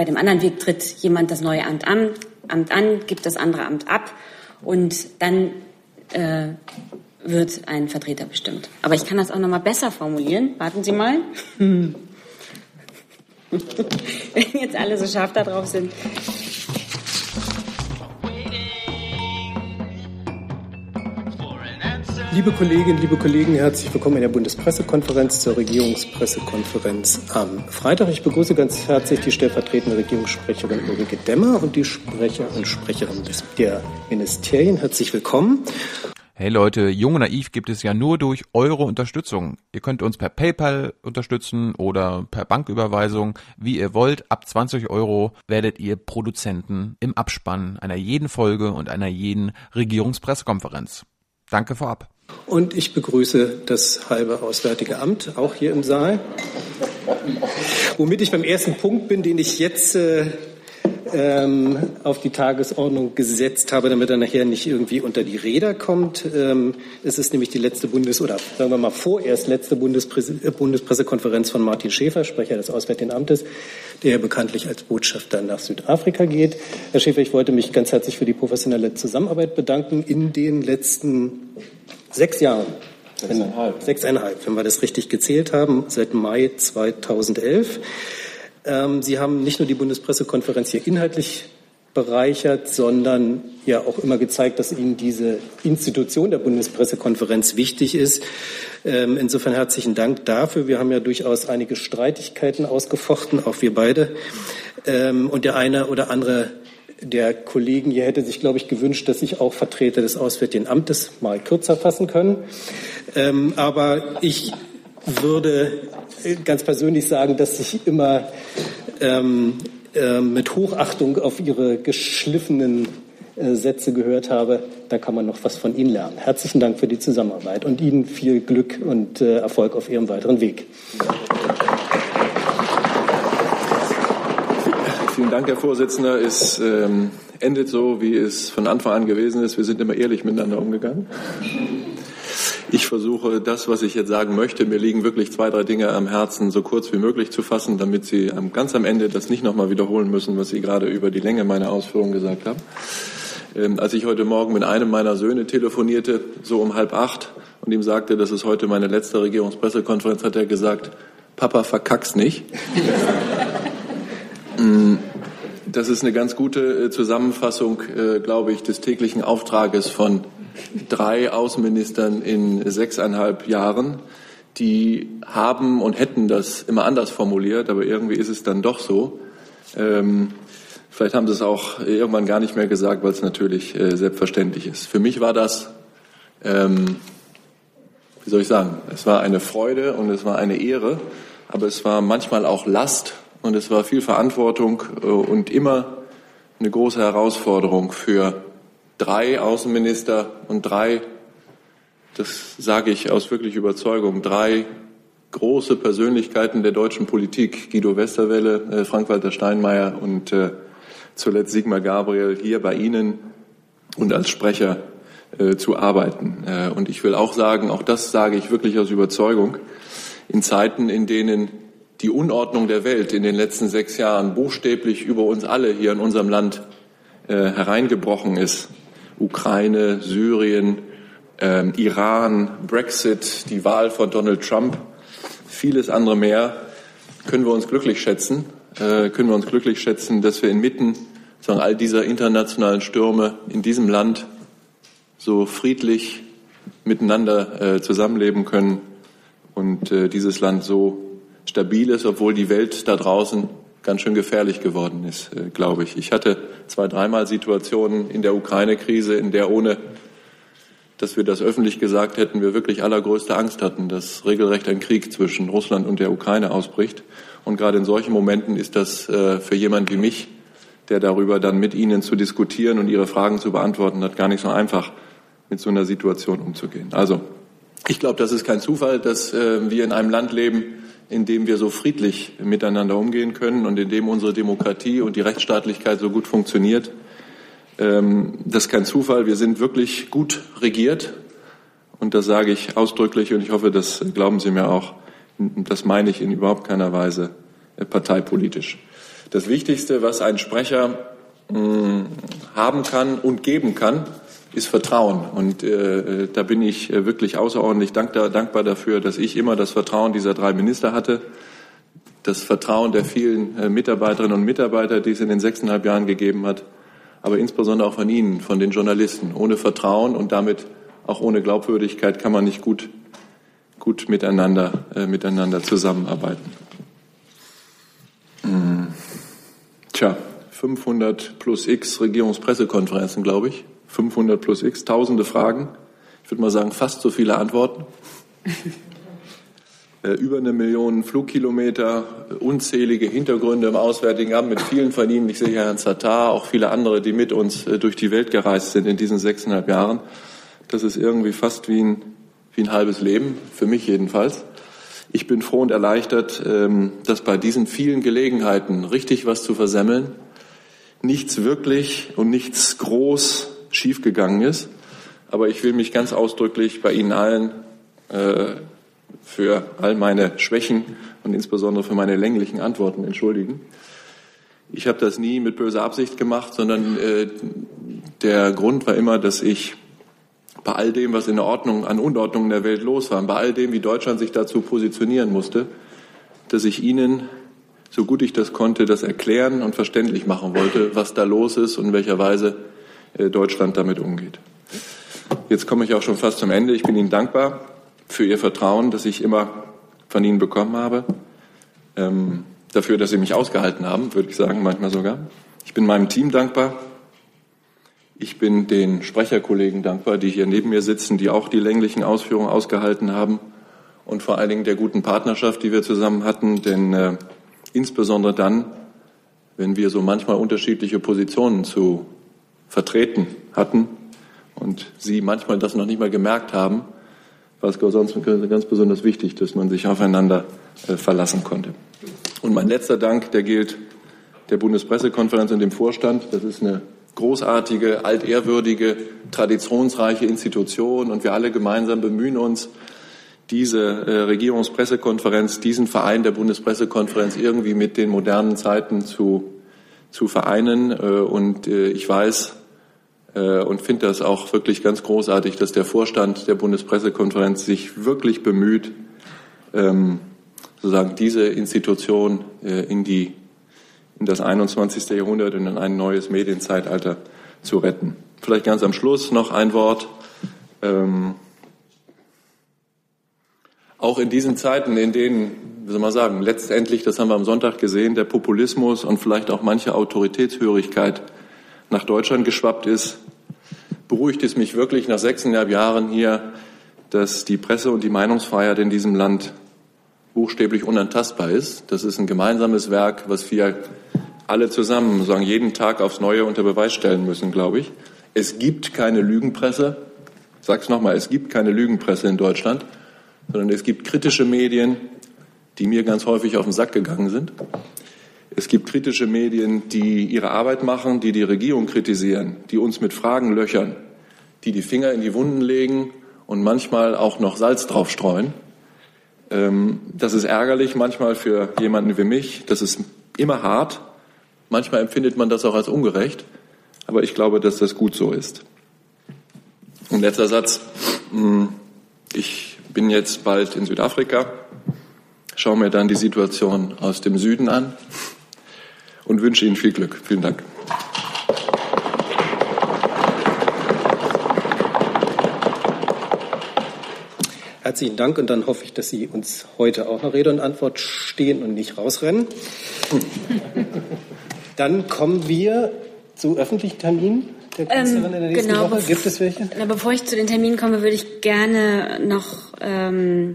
bei dem anderen Weg tritt jemand das neue Amt an, Amt an gibt das andere Amt ab und dann äh, wird ein Vertreter bestimmt. Aber ich kann das auch noch mal besser formulieren. Warten Sie mal. Wenn jetzt alle so scharf da drauf sind. Liebe Kolleginnen, liebe Kollegen, herzlich willkommen in der Bundespressekonferenz zur Regierungspressekonferenz am Freitag. Ich begrüße ganz herzlich die stellvertretende Regierungssprecherin Ulrike Demmer und die Sprecher und Sprecherin der Ministerien. Herzlich willkommen. Hey Leute, Jung und Naiv gibt es ja nur durch eure Unterstützung. Ihr könnt uns per PayPal unterstützen oder per Banküberweisung, wie ihr wollt. Ab 20 Euro werdet ihr Produzenten im Abspann einer jeden Folge und einer jeden Regierungspressekonferenz. Danke vorab. Und ich begrüße das halbe Auswärtige Amt auch hier im Saal. Womit ich beim ersten Punkt bin, den ich jetzt äh, ähm, auf die Tagesordnung gesetzt habe, damit er nachher nicht irgendwie unter die Räder kommt. Ähm, es ist nämlich die letzte Bundes- oder sagen wir mal vorerst letzte Bundespresse äh, Bundespressekonferenz von Martin Schäfer, Sprecher des Auswärtigen Amtes, der bekanntlich als Botschafter nach Südafrika geht. Herr Schäfer, ich wollte mich ganz herzlich für die professionelle Zusammenarbeit bedanken in den letzten sechs Jahren. Sechseinhalb. Sechseinhalb, wenn wir das richtig gezählt haben, seit Mai 2011. Ähm, Sie haben nicht nur die Bundespressekonferenz hier inhaltlich bereichert, sondern ja auch immer gezeigt, dass Ihnen diese Institution der Bundespressekonferenz wichtig ist. Ähm, insofern herzlichen Dank dafür. Wir haben ja durchaus einige Streitigkeiten ausgefochten, auch wir beide. Ähm, und der eine oder andere der Kollegen hier hätte sich, glaube ich, gewünscht, dass sich auch Vertreter des Auswärtigen Amtes mal kürzer fassen können. Ähm, aber ich würde ganz persönlich sagen, dass ich immer ähm, äh, mit Hochachtung auf Ihre geschliffenen äh, Sätze gehört habe. Da kann man noch was von Ihnen lernen. Herzlichen Dank für die Zusammenarbeit und Ihnen viel Glück und äh, Erfolg auf Ihrem weiteren Weg. Vielen Dank, Herr Vorsitzender. Es ähm, endet so, wie es von Anfang an gewesen ist. Wir sind immer ehrlich miteinander umgegangen. Ich versuche, das, was ich jetzt sagen möchte, mir liegen wirklich zwei, drei Dinge am Herzen, so kurz wie möglich zu fassen, damit Sie ganz am Ende das nicht nochmal wiederholen müssen, was Sie gerade über die Länge meiner Ausführungen gesagt haben. Ähm, als ich heute Morgen mit einem meiner Söhne telefonierte, so um halb acht, und ihm sagte, das ist heute meine letzte Regierungspressekonferenz, hat er gesagt, Papa, verkack's nicht. Das ist eine ganz gute äh, Zusammenfassung, äh, glaube ich, des täglichen Auftrages von drei Außenministern in sechseinhalb Jahren. Die haben und hätten das immer anders formuliert, aber irgendwie ist es dann doch so. Ähm, vielleicht haben sie es auch irgendwann gar nicht mehr gesagt, weil es natürlich äh, selbstverständlich ist. Für mich war das, ähm, wie soll ich sagen, es war eine Freude und es war eine Ehre, aber es war manchmal auch Last und es war viel Verantwortung äh, und immer eine große Herausforderung für drei Außenminister und drei, das sage ich aus wirklich Überzeugung, drei große Persönlichkeiten der deutschen Politik, Guido Westerwelle, äh, Frank-Walter Steinmeier und äh, zuletzt Sigmar Gabriel, hier bei Ihnen und als Sprecher zu arbeiten. Und ich will auch sagen, auch das sage ich wirklich aus Überzeugung, in Zeiten, in denen die Unordnung der Welt in den letzten sechs Jahren buchstäblich über uns alle hier in unserem Land äh, hereingebrochen ist. Ukraine, Syrien, äh, Iran, Brexit, die Wahl von Donald Trump, vieles andere mehr, können wir uns glücklich schätzen, äh, können wir uns glücklich schätzen, dass wir inmitten sagen, all dieser internationalen Stürme in diesem Land so friedlich miteinander äh, zusammenleben können und äh, dieses Land so stabil ist, obwohl die Welt da draußen ganz schön gefährlich geworden ist, äh, glaube ich. Ich hatte zwei, dreimal Situationen in der Ukraine-Krise, in der ohne dass wir das öffentlich gesagt hätten, wir wirklich allergrößte Angst hatten, dass regelrecht ein Krieg zwischen Russland und der Ukraine ausbricht. Und gerade in solchen Momenten ist das äh, für jemand wie mich, der darüber dann mit Ihnen zu diskutieren und Ihre Fragen zu beantworten hat, gar nicht so einfach, mit so einer Situation umzugehen. Also, ich glaube, das ist kein Zufall, dass äh, wir in einem Land leben, in dem wir so friedlich miteinander umgehen können und in dem unsere Demokratie und die Rechtsstaatlichkeit so gut funktioniert. Ähm, das ist kein Zufall. Wir sind wirklich gut regiert. Und das sage ich ausdrücklich und ich hoffe, das glauben Sie mir auch. Das meine ich in überhaupt keiner Weise parteipolitisch. Das Wichtigste, was ein Sprecher mh, haben kann und geben kann, ist Vertrauen. Und äh, da bin ich äh, wirklich außerordentlich dankbar dafür, dass ich immer das Vertrauen dieser drei Minister hatte, das Vertrauen der vielen äh, Mitarbeiterinnen und Mitarbeiter, die es in den sechseinhalb Jahren gegeben hat, aber insbesondere auch von Ihnen, von den Journalisten. Ohne Vertrauen und damit auch ohne Glaubwürdigkeit kann man nicht gut, gut miteinander, äh, miteinander zusammenarbeiten. Hm. Tja, 500 plus X Regierungspressekonferenzen, glaube ich. 500 plus X, tausende Fragen. Ich würde mal sagen, fast so viele Antworten. Äh, über eine Million Flugkilometer, unzählige Hintergründe im Auswärtigen Amt mit vielen von Ihnen. Ich sehe Herrn Zatar, auch viele andere, die mit uns äh, durch die Welt gereist sind in diesen sechseinhalb Jahren. Das ist irgendwie fast wie ein, wie ein halbes Leben, für mich jedenfalls. Ich bin froh und erleichtert, ähm, dass bei diesen vielen Gelegenheiten richtig was zu versemmeln, nichts wirklich und nichts groß schiefgegangen ist. Aber ich will mich ganz ausdrücklich bei Ihnen allen äh, für all meine Schwächen und insbesondere für meine länglichen Antworten entschuldigen. Ich habe das nie mit böser Absicht gemacht, sondern äh, der Grund war immer, dass ich bei all dem, was in der Ordnung, an Unordnung in der Welt los war, bei all dem, wie Deutschland sich dazu positionieren musste, dass ich Ihnen, so gut ich das konnte, das erklären und verständlich machen wollte, was da los ist und in welcher Weise Deutschland damit umgeht. Jetzt komme ich auch schon fast zum Ende. Ich bin Ihnen dankbar für Ihr Vertrauen, das ich immer von Ihnen bekommen habe. Ähm, dafür, dass Sie mich ausgehalten haben, würde ich sagen, manchmal sogar. Ich bin meinem Team dankbar. Ich bin den Sprecherkollegen dankbar, die hier neben mir sitzen, die auch die länglichen Ausführungen ausgehalten haben. Und vor allen Dingen der guten Partnerschaft, die wir zusammen hatten. Denn äh, insbesondere dann, wenn wir so manchmal unterschiedliche Positionen zu vertreten hatten und Sie manchmal das noch nicht mal gemerkt haben, war es sonst ganz besonders wichtig, dass man sich aufeinander äh, verlassen konnte. Und mein letzter Dank, der gilt der Bundespressekonferenz und dem Vorstand. Das ist eine großartige, altehrwürdige, traditionsreiche Institution und wir alle gemeinsam bemühen uns, diese äh, Regierungspressekonferenz, diesen Verein der Bundespressekonferenz irgendwie mit den modernen Zeiten zu, zu vereinen. Äh, und ich weiß, und finde das auch wirklich ganz großartig, dass der Vorstand der Bundespressekonferenz sich wirklich bemüht, ähm, sozusagen diese Institution äh, in, die, in das 21. Jahrhundert und in ein neues Medienzeitalter zu retten. Vielleicht ganz am Schluss noch ein Wort. Ähm, auch in diesen Zeiten, in denen, wie soll man sagen, letztendlich, das haben wir am Sonntag gesehen, der Populismus und vielleicht auch manche Autoritätshörigkeit nach Deutschland geschwappt ist, beruhigt es mich wirklich nach sechseinhalb Jahren hier, dass die Presse- und die Meinungsfreiheit in diesem Land buchstäblich unantastbar ist. Das ist ein gemeinsames Werk, was wir alle zusammen sagen, jeden Tag aufs Neue unter Beweis stellen müssen, glaube ich. Es gibt keine Lügenpresse. Ich sage es nochmal, es gibt keine Lügenpresse in Deutschland, sondern es gibt kritische Medien, die mir ganz häufig auf den Sack gegangen sind. Es gibt kritische Medien, die ihre Arbeit machen, die die Regierung kritisieren, die uns mit Fragen löchern, die die Finger in die Wunden legen und manchmal auch noch Salz draufstreuen. Ähm, das ist ärgerlich manchmal für jemanden wie mich. Das ist immer hart. Manchmal empfindet man das auch als ungerecht. Aber ich glaube, dass das gut so ist. Und letzter Satz. Hm, ich bin jetzt bald in Südafrika, schaue mir dann die Situation aus dem Süden an und wünsche Ihnen viel Glück. Vielen Dank. Herzlichen Dank und dann hoffe ich, dass Sie uns heute auch noch Rede und Antwort stehen und nicht rausrennen. Dann kommen wir zu öffentlichen Terminen der Kanzlerin ähm, in der nächsten genau, Woche. Gibt es welche? Na, bevor ich zu den Terminen komme, würde ich gerne noch ähm,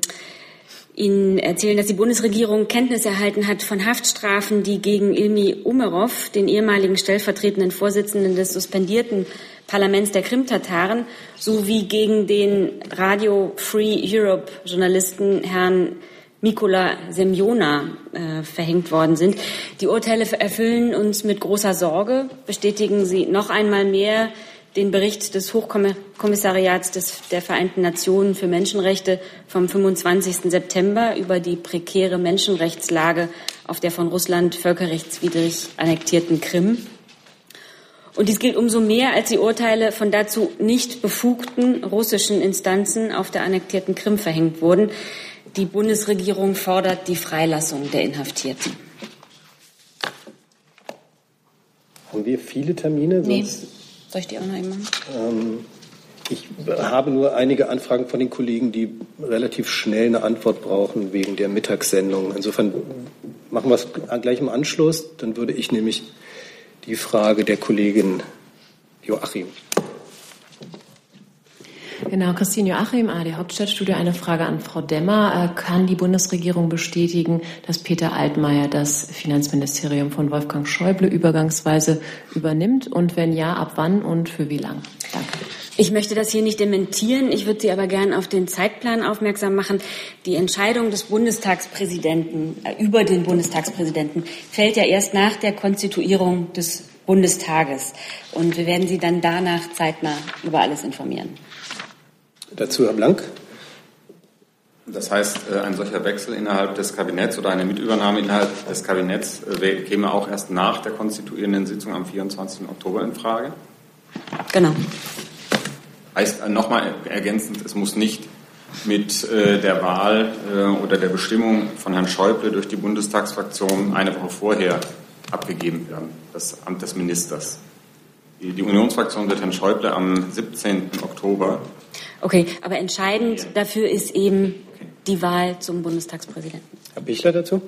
Ihnen erzählen, dass die Bundesregierung Kenntnis erhalten hat von Haftstrafen, die gegen Ilmi Umerov, den ehemaligen stellvertretenden Vorsitzenden des suspendierten Parlaments der Krimtataren, sowie gegen den Radio Free Europe Journalisten Herrn Mikola Semjona äh, verhängt worden sind. Die Urteile erfüllen uns mit großer Sorge, bestätigen sie noch einmal mehr den Bericht des Hochkommissariats des, der Vereinten Nationen für Menschenrechte vom 25. September über die prekäre Menschenrechtslage auf der von Russland völkerrechtswidrig annektierten Krim. Und dies gilt umso mehr, als die Urteile von dazu nicht befugten russischen Instanzen auf der annektierten Krim verhängt wurden. Die Bundesregierung fordert die Freilassung der Inhaftierten. Haben wir viele Termine? Nee. Soll ich die eben machen? Ähm, ich habe nur einige Anfragen von den Kollegen, die relativ schnell eine Antwort brauchen wegen der Mittagssendung. Insofern machen wir es gleich im Anschluss. Dann würde ich nämlich die Frage der Kollegin Joachim. Genau, Christine Joachim, AD Hauptstadtstudio. Eine Frage an Frau Demmer. Äh, kann die Bundesregierung bestätigen, dass Peter Altmaier das Finanzministerium von Wolfgang Schäuble übergangsweise übernimmt? Und wenn ja, ab wann und für wie lang? Danke. Ich möchte das hier nicht dementieren. Ich würde Sie aber gern auf den Zeitplan aufmerksam machen. Die Entscheidung des Bundestagspräsidenten äh, über den Bundestagspräsidenten fällt ja erst nach der Konstituierung des Bundestages. Und wir werden Sie dann danach zeitnah über alles informieren. Dazu Herr Blank. Das heißt, äh, ein solcher Wechsel innerhalb des Kabinetts oder eine Mitübernahme innerhalb des Kabinetts äh, käme auch erst nach der konstituierenden Sitzung am 24. Oktober in Frage? Genau. Heißt äh, nochmal ergänzend, es muss nicht mit der Wahl oder der Bestimmung von Herrn Schäuble durch die Bundestagsfraktion eine Woche vorher abgegeben werden, das Amt des Ministers. Die Unionsfraktion wird Herrn Schäuble am 17. Oktober Okay, aber entscheidend dafür ist eben die Wahl zum Bundestagspräsidenten. Herr Bichler dazu?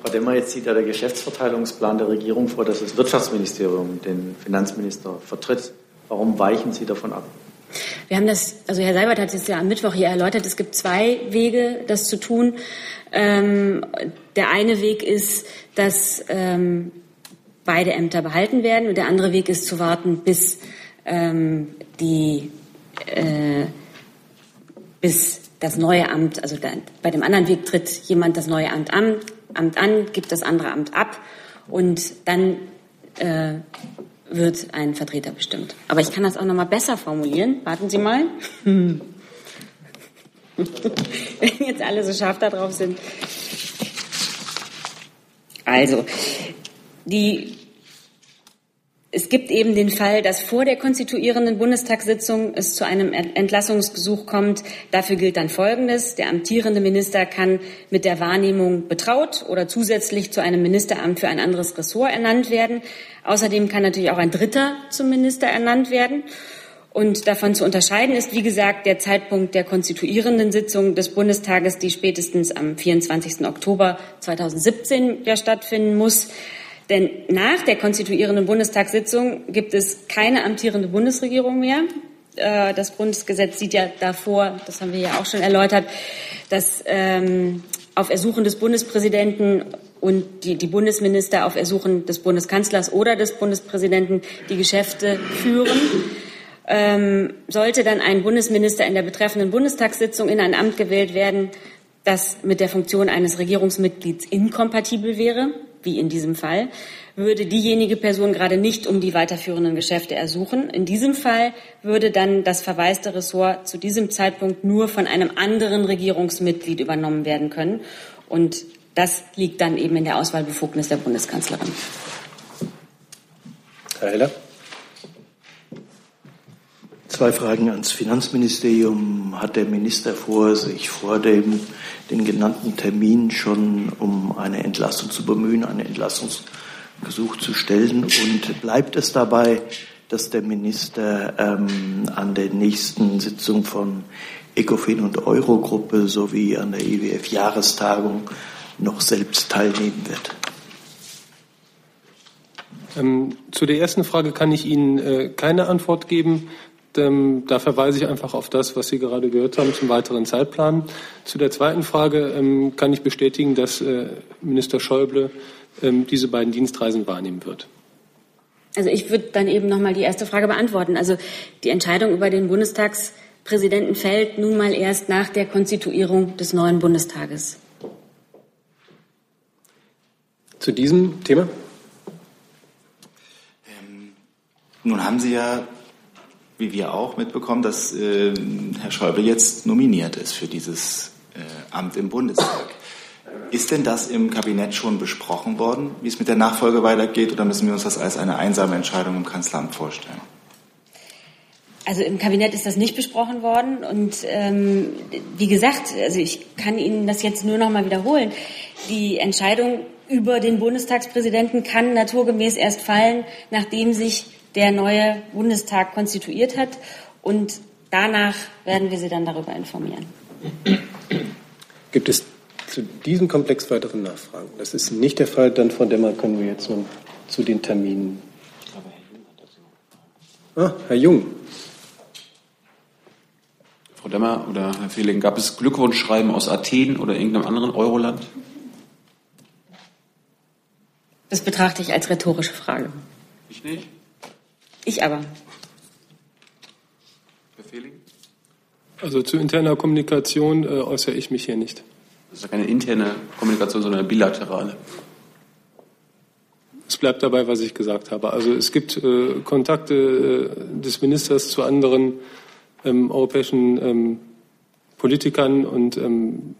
Frau Demmer, jetzt sieht ja der Geschäftsverteilungsplan der Regierung vor, dass das Wirtschaftsministerium den Finanzminister vertritt. Warum weichen Sie davon ab? Wir haben das, also Herr Seibert hat es ja am Mittwoch hier erläutert, es gibt zwei Wege, das zu tun. Ähm, der eine Weg ist, dass ähm, beide Ämter behalten werden und der andere Weg ist zu warten, bis ähm, die äh, bis das neue Amt, also da, bei dem anderen Weg tritt jemand das neue Amt an, Amt an, gibt das andere Amt ab und dann äh, wird ein Vertreter bestimmt. Aber ich kann das auch noch mal besser formulieren. Warten Sie mal. Wenn jetzt alle so scharf da drauf sind. Also, die es gibt eben den Fall, dass vor der konstituierenden Bundestagssitzung es zu einem Entlassungsgesuch kommt. Dafür gilt dann Folgendes. Der amtierende Minister kann mit der Wahrnehmung betraut oder zusätzlich zu einem Ministeramt für ein anderes Ressort ernannt werden. Außerdem kann natürlich auch ein Dritter zum Minister ernannt werden. Und davon zu unterscheiden ist, wie gesagt, der Zeitpunkt der konstituierenden Sitzung des Bundestages, die spätestens am 24. Oktober 2017 ja stattfinden muss. Denn nach der konstituierenden Bundestagssitzung gibt es keine amtierende Bundesregierung mehr. Äh, das Bundesgesetz sieht ja davor, das haben wir ja auch schon erläutert, dass ähm, auf Ersuchen des Bundespräsidenten und die, die Bundesminister auf Ersuchen des Bundeskanzlers oder des Bundespräsidenten die Geschäfte führen. Ähm, sollte dann ein Bundesminister in der betreffenden Bundestagssitzung in ein Amt gewählt werden, das mit der Funktion eines Regierungsmitglieds inkompatibel wäre, wie in diesem Fall, würde diejenige Person gerade nicht um die weiterführenden Geschäfte ersuchen. In diesem Fall würde dann das verwaiste Ressort zu diesem Zeitpunkt nur von einem anderen Regierungsmitglied übernommen werden können. Und das liegt dann eben in der Auswahlbefugnis der Bundeskanzlerin. Herr Heller. Zwei Fragen ans Finanzministerium. Hat der Minister vor, sich vor dem den genannten Termin schon um eine Entlassung zu bemühen, einen Entlassungsgesuch zu stellen? Und bleibt es dabei, dass der Minister ähm, an der nächsten Sitzung von ECOFIN und Eurogruppe sowie an der IWF-Jahrestagung noch selbst teilnehmen wird? Ähm, zu der ersten Frage kann ich Ihnen äh, keine Antwort geben. Ähm, da verweise ich einfach auf das, was Sie gerade gehört haben zum weiteren Zeitplan. Zu der zweiten Frage ähm, kann ich bestätigen, dass äh, Minister Schäuble ähm, diese beiden Dienstreisen wahrnehmen wird. Also ich würde dann eben noch mal die erste Frage beantworten. Also die Entscheidung über den Bundestagspräsidenten fällt nun mal erst nach der Konstituierung des neuen Bundestages. Zu diesem Thema? Nun haben Sie ja, wie wir auch, mitbekommen, dass äh, Herr Schäuble jetzt nominiert ist für dieses äh, Amt im Bundestag. Ist denn das im Kabinett schon besprochen worden, wie es mit der Nachfolge weitergeht, oder müssen wir uns das als eine einsame Entscheidung im Kanzleramt vorstellen? Also im Kabinett ist das nicht besprochen worden und ähm, wie gesagt, also ich kann Ihnen das jetzt nur noch mal wiederholen. Die Entscheidung über den Bundestagspräsidenten kann naturgemäß erst fallen, nachdem sich der neue Bundestag konstituiert hat und danach werden wir Sie dann darüber informieren. Gibt es zu diesem Komplex weitere Nachfragen? Das ist nicht der Fall. Dann, Frau Demmer, können wir jetzt nun zu den Terminen. Ah, Herr Jung. Frau Demmer oder Herr Fehling, gab es Glückwunschschreiben aus Athen oder irgendeinem anderen Euroland? Das betrachte ich als rhetorische Frage. Ich nicht. Ich aber. Herr Fehling? Also zu interner Kommunikation äh, äußere ich mich hier nicht. Das ist ja keine interne Kommunikation, sondern eine bilaterale. Es bleibt dabei, was ich gesagt habe. Also es gibt äh, Kontakte äh, des Ministers zu anderen ähm, europäischen ähm, Politikern und ähm,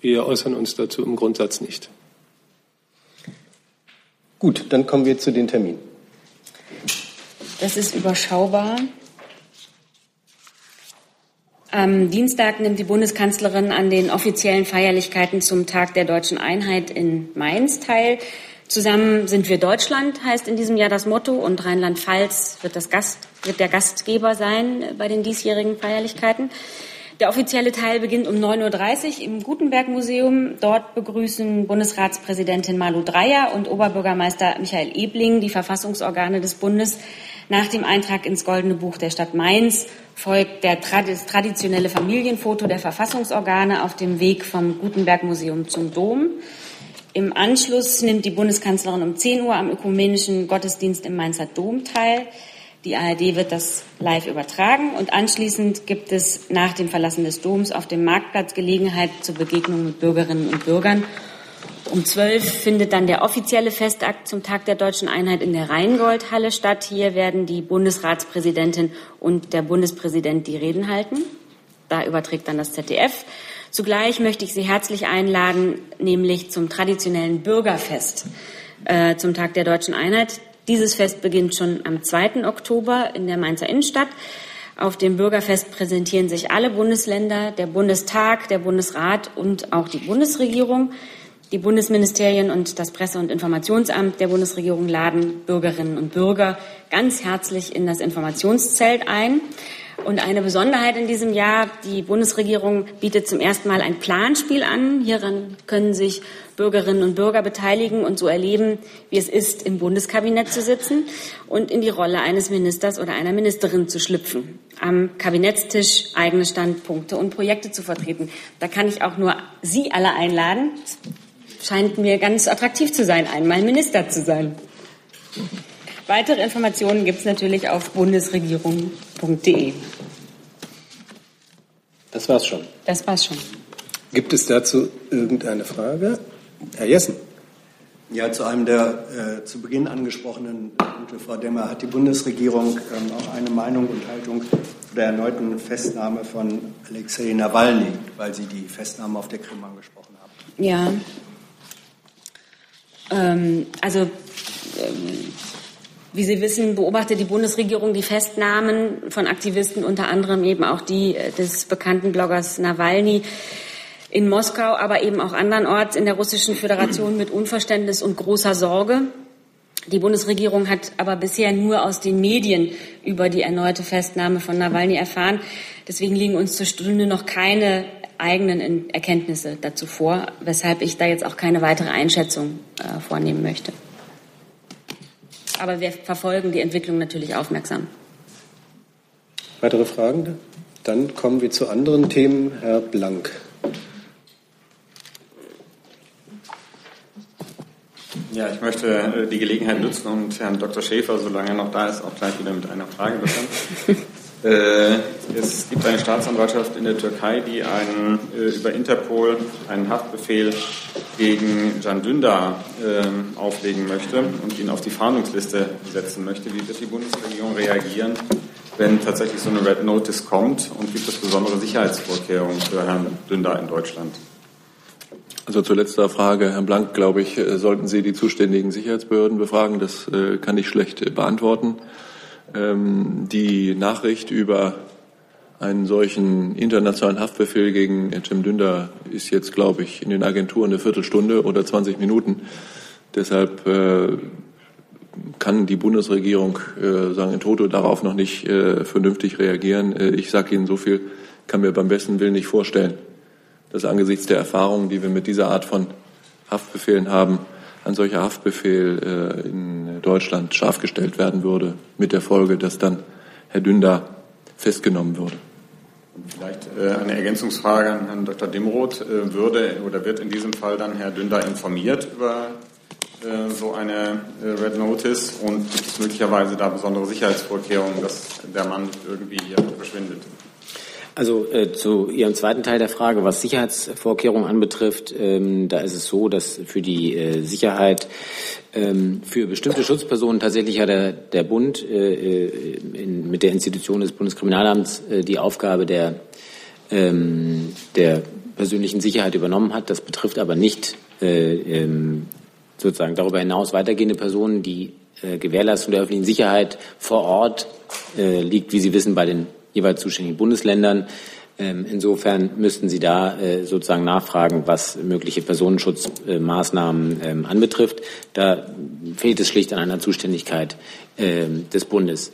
wir äußern uns dazu im Grundsatz nicht. Gut, dann kommen wir zu den Terminen. Das ist überschaubar. Am Dienstag nimmt die Bundeskanzlerin an den offiziellen Feierlichkeiten zum Tag der deutschen Einheit in Mainz teil. Zusammen sind wir Deutschland, heißt in diesem Jahr das Motto, und Rheinland-Pfalz wird, wird der Gastgeber sein bei den diesjährigen Feierlichkeiten. Der offizielle Teil beginnt um 9.30 Uhr im Gutenberg-Museum. Dort begrüßen Bundesratspräsidentin Malu Dreyer und Oberbürgermeister Michael Ebling die Verfassungsorgane des Bundes nach dem Eintrag ins Goldene Buch der Stadt Mainz folgt das traditionelle Familienfoto der Verfassungsorgane auf dem Weg vom Gutenberg Museum zum Dom. Im Anschluss nimmt die Bundeskanzlerin um 10 Uhr am ökumenischen Gottesdienst im Mainzer Dom teil. Die ARD wird das live übertragen und anschließend gibt es nach dem Verlassen des Doms auf dem Marktplatz Gelegenheit zur Begegnung mit Bürgerinnen und Bürgern um zwölf findet dann der offizielle Festakt zum Tag der deutschen Einheit in der Rheingoldhalle statt. Hier werden die Bundesratspräsidentin und der Bundespräsident die Reden halten. Da überträgt dann das ZDF. Zugleich möchte ich Sie herzlich einladen, nämlich zum traditionellen Bürgerfest äh, zum Tag der deutschen Einheit. Dieses Fest beginnt schon am 2. Oktober in der Mainzer Innenstadt. Auf dem Bürgerfest präsentieren sich alle Bundesländer, der Bundestag, der Bundesrat und auch die Bundesregierung. Die Bundesministerien und das Presse- und Informationsamt der Bundesregierung laden Bürgerinnen und Bürger ganz herzlich in das Informationszelt ein. Und eine Besonderheit in diesem Jahr, die Bundesregierung bietet zum ersten Mal ein Planspiel an. Hieran können sich Bürgerinnen und Bürger beteiligen und so erleben, wie es ist, im Bundeskabinett zu sitzen und in die Rolle eines Ministers oder einer Ministerin zu schlüpfen, am Kabinettstisch eigene Standpunkte und Projekte zu vertreten. Da kann ich auch nur Sie alle einladen scheint mir ganz attraktiv zu sein, einmal Minister zu sein. Weitere Informationen gibt es natürlich auf bundesregierung.de. Das war's schon. Das war's schon. Gibt es dazu irgendeine Frage? Herr Jessen. Ja, zu einem der äh, zu Beginn angesprochenen Punkte, Frau Demmer, hat die Bundesregierung ähm, auch eine Meinung und Haltung zu der erneuten Festnahme von Alexei Nawalny, weil Sie die Festnahme auf der Krim angesprochen haben? Ja, ähm, also, ähm, wie Sie wissen, beobachtet die Bundesregierung die Festnahmen von Aktivisten, unter anderem eben auch die äh, des bekannten Bloggers Nawalny in Moskau, aber eben auch andernorts in der Russischen Föderation mit Unverständnis und großer Sorge. Die Bundesregierung hat aber bisher nur aus den Medien über die erneute Festnahme von Nawalny erfahren. Deswegen liegen uns zur Stunde noch keine eigenen Erkenntnisse dazu vor, weshalb ich da jetzt auch keine weitere Einschätzung äh, vornehmen möchte. Aber wir verfolgen die Entwicklung natürlich aufmerksam. Weitere Fragen? Dann kommen wir zu anderen Themen. Herr Blank. Ja, ich möchte äh, die Gelegenheit nutzen und Herrn Dr. Schäfer, solange er noch da ist, auch gleich wieder mit einer Frage bekommen. Äh, es gibt eine Staatsanwaltschaft in der Türkei, die einen, äh, über Interpol einen Haftbefehl gegen Jan Dündar äh, auflegen möchte und ihn auf die Fahndungsliste setzen möchte. Wie wird die Bundesregierung reagieren, wenn tatsächlich so eine Red Notice kommt und gibt es besondere Sicherheitsvorkehrungen für Herrn Dündar in Deutschland? Also zur letzter Frage, Herrn Blank, glaube ich, sollten Sie die zuständigen Sicherheitsbehörden befragen. Das äh, kann ich schlecht beantworten. Ähm, die Nachricht über einen solchen internationalen Haftbefehl gegen Cem Dündar ist jetzt, glaube ich, in den Agenturen eine Viertelstunde oder 20 Minuten. Deshalb äh, kann die Bundesregierung äh, sagen in Toto darauf noch nicht äh, vernünftig reagieren. Äh, ich sage Ihnen so viel, kann mir beim besten Willen nicht vorstellen, dass angesichts der Erfahrungen, die wir mit dieser Art von Haftbefehlen haben, ein solcher Haftbefehl äh, in Deutschland scharf gestellt werden würde, mit der Folge, dass dann Herr Dündar festgenommen würde. Vielleicht äh, eine Ergänzungsfrage an Herrn Dr. Dimroth. Äh, würde oder wird in diesem Fall dann Herr Dündar informiert über so eine Red Notice und gibt es möglicherweise da besondere Sicherheitsvorkehrungen, dass der Mann irgendwie hier verschwindet? Also äh, zu Ihrem zweiten Teil der Frage, was Sicherheitsvorkehrungen anbetrifft, ähm, da ist es so, dass für die äh, Sicherheit ähm, für bestimmte Schutzpersonen tatsächlich ja der, der Bund äh, in, mit der Institution des Bundeskriminalamts äh, die Aufgabe der, ähm, der persönlichen Sicherheit übernommen hat. Das betrifft aber nicht äh, ähm, sozusagen darüber hinaus weitergehende Personen, die äh, Gewährleistung der öffentlichen Sicherheit vor Ort äh, liegt, wie Sie wissen, bei den jeweils zuständigen Bundesländern. Ähm, insofern müssten Sie da äh, sozusagen nachfragen, was mögliche Personenschutzmaßnahmen ähm, anbetrifft. Da fehlt es schlicht an einer Zuständigkeit ähm, des Bundes.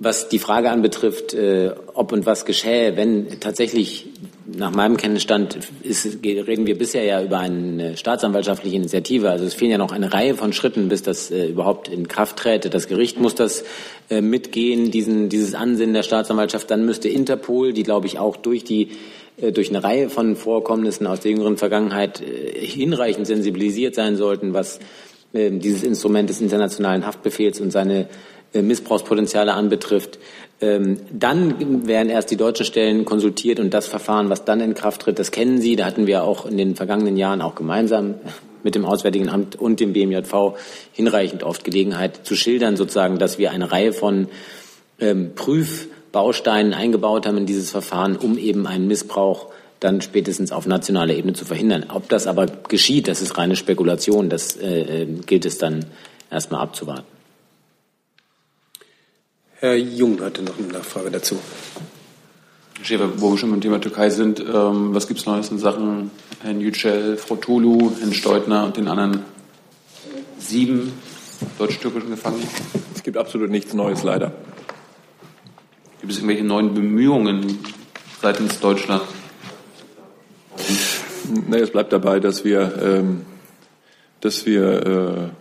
Was die Frage anbetrifft, äh, ob und was geschähe, wenn tatsächlich nach meinem Kenntnisstand ist, reden wir bisher ja über eine staatsanwaltschaftliche Initiative. Also es fehlen ja noch eine Reihe von Schritten, bis das äh, überhaupt in Kraft träte. Das Gericht muss das äh, mitgehen, diesen, dieses Ansinnen der Staatsanwaltschaft. Dann müsste Interpol, die glaube ich auch durch die äh, durch eine Reihe von Vorkommnissen aus der jüngeren Vergangenheit äh, hinreichend sensibilisiert sein sollten, was äh, dieses Instrument des internationalen Haftbefehls und seine Missbrauchspotenziale anbetrifft. Ähm, dann werden erst die deutschen Stellen konsultiert und das Verfahren, was dann in Kraft tritt, das kennen Sie. Da hatten wir auch in den vergangenen Jahren auch gemeinsam mit dem Auswärtigen Amt und dem BMJV hinreichend oft Gelegenheit zu schildern, sozusagen, dass wir eine Reihe von ähm, Prüfbausteinen eingebaut haben in dieses Verfahren, um eben einen Missbrauch dann spätestens auf nationaler Ebene zu verhindern. Ob das aber geschieht, das ist reine Spekulation, das äh, äh gilt es dann erstmal abzuwarten. Herr Jung hatte noch eine Nachfrage dazu. Herr Schäfer, wo wir schon beim Thema Türkei sind, ähm, was gibt es Neues in Sachen Herrn Yücel, Frau Tulu, Herrn Steutner und den anderen sieben deutsch-türkischen Gefangenen? Es gibt absolut nichts Neues, leider. Gibt es irgendwelche neuen Bemühungen seitens Deutschland? Nee, es bleibt dabei, dass wir, ähm, dass wir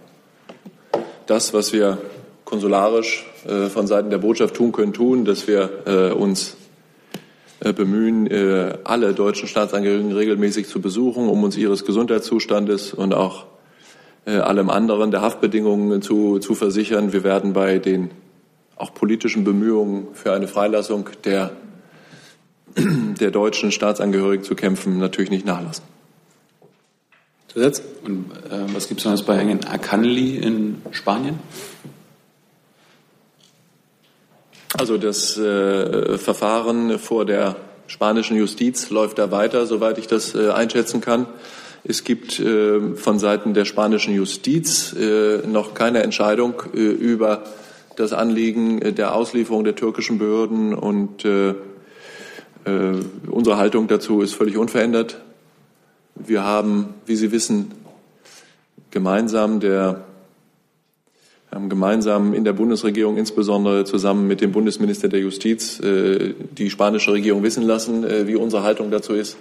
äh, das, was wir konsularisch äh, von Seiten der Botschaft tun können, tun, dass wir äh, uns äh, bemühen, alle deutschen Staatsangehörigen regelmäßig zu besuchen, um uns ihres Gesundheitszustandes und auch allem anderen der Haftbedingungen zu, zu versichern. Wir werden bei den auch politischen Bemühungen für eine Freilassung der, der deutschen Staatsangehörigen zu kämpfen natürlich nicht nachlassen. Zusatz? Und äh, was gibt es noch bei Engen Akanli in Spanien? Also das äh, Verfahren vor der spanischen Justiz läuft da weiter, soweit ich das äh, einschätzen kann. Es gibt äh, von Seiten der spanischen Justiz äh, noch keine Entscheidung äh, über das Anliegen äh, der Auslieferung der türkischen Behörden und unsere Haltung dazu ist völlig unverändert. Wir haben, wie Sie wissen, gemeinsam der wir haben gemeinsam in der Bundesregierung, insbesondere zusammen mit dem Bundesminister der Justiz, äh, die spanische Regierung wissen lassen, äh, wie unsere Haltung dazu ist.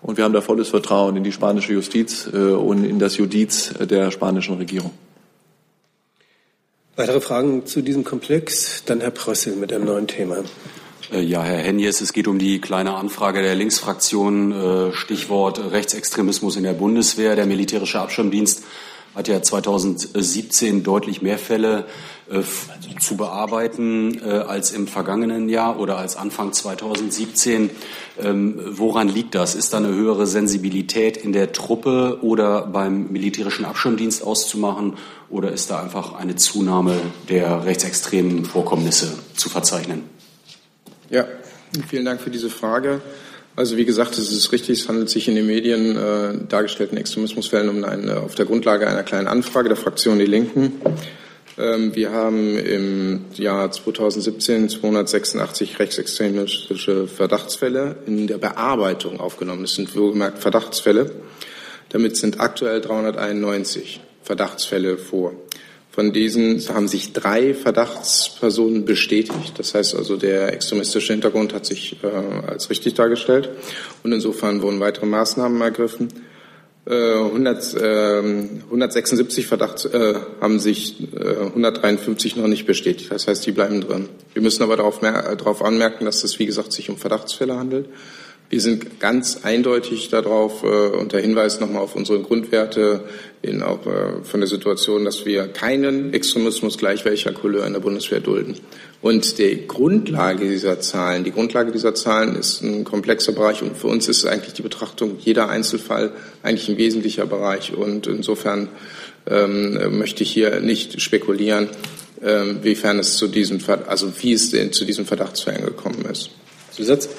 Und wir haben da volles Vertrauen in die spanische Justiz äh, und in das Judiz der spanischen Regierung. Weitere Fragen zu diesem Komplex? Dann Herr Prössel mit einem neuen Thema. Ja, Herr Hennies, es geht um die kleine Anfrage der Linksfraktion, Stichwort Rechtsextremismus in der Bundeswehr. Der militärische Abschirmdienst hat ja 2017 deutlich mehr Fälle äh, zu bearbeiten äh, als im vergangenen Jahr oder als Anfang 2017. Ähm, woran liegt das? Ist da eine höhere Sensibilität in der Truppe oder beim militärischen Abschirmdienst auszumachen? Oder ist da einfach eine Zunahme der rechtsextremen Vorkommnisse zu verzeichnen? Ja, vielen Dank für diese Frage. Also wie gesagt, es ist richtig, es handelt sich in den Medien äh, dargestellten Extremismusfällen um eine, auf der Grundlage einer kleinen Anfrage der Fraktion Die Linken. Ähm, wir haben im Jahr 2017 286 rechtsextremistische Verdachtsfälle in der Bearbeitung aufgenommen. Das sind wohlgemerkt Verdachtsfälle. Damit sind aktuell 391 Verdachtsfälle vor. Von diesen haben sich drei Verdachtspersonen bestätigt. Das heißt also, der extremistische Hintergrund hat sich äh, als richtig dargestellt. Und insofern wurden weitere Maßnahmen ergriffen. Äh, 100, äh, 176 Verdachts äh, haben sich 153 äh, noch nicht bestätigt. Das heißt, die bleiben drin. Wir müssen aber darauf, darauf anmerken, dass es, wie gesagt, sich um Verdachtsfälle handelt. Wir sind ganz eindeutig darauf, äh, unter Hinweis nochmal auf unsere Grundwerte, in auch äh, von der Situation, dass wir keinen Extremismus gleich welcher Couleur in der Bundeswehr dulden. Und die Grundlage dieser Zahlen, die Grundlage dieser Zahlen ist ein komplexer Bereich und für uns ist eigentlich die Betrachtung jeder Einzelfall eigentlich ein wesentlicher Bereich. Und insofern ähm, möchte ich hier nicht spekulieren, ähm, wiefern es zu diesem, also wie es zu diesem Verdachtsfällen gekommen ist. Zusatz?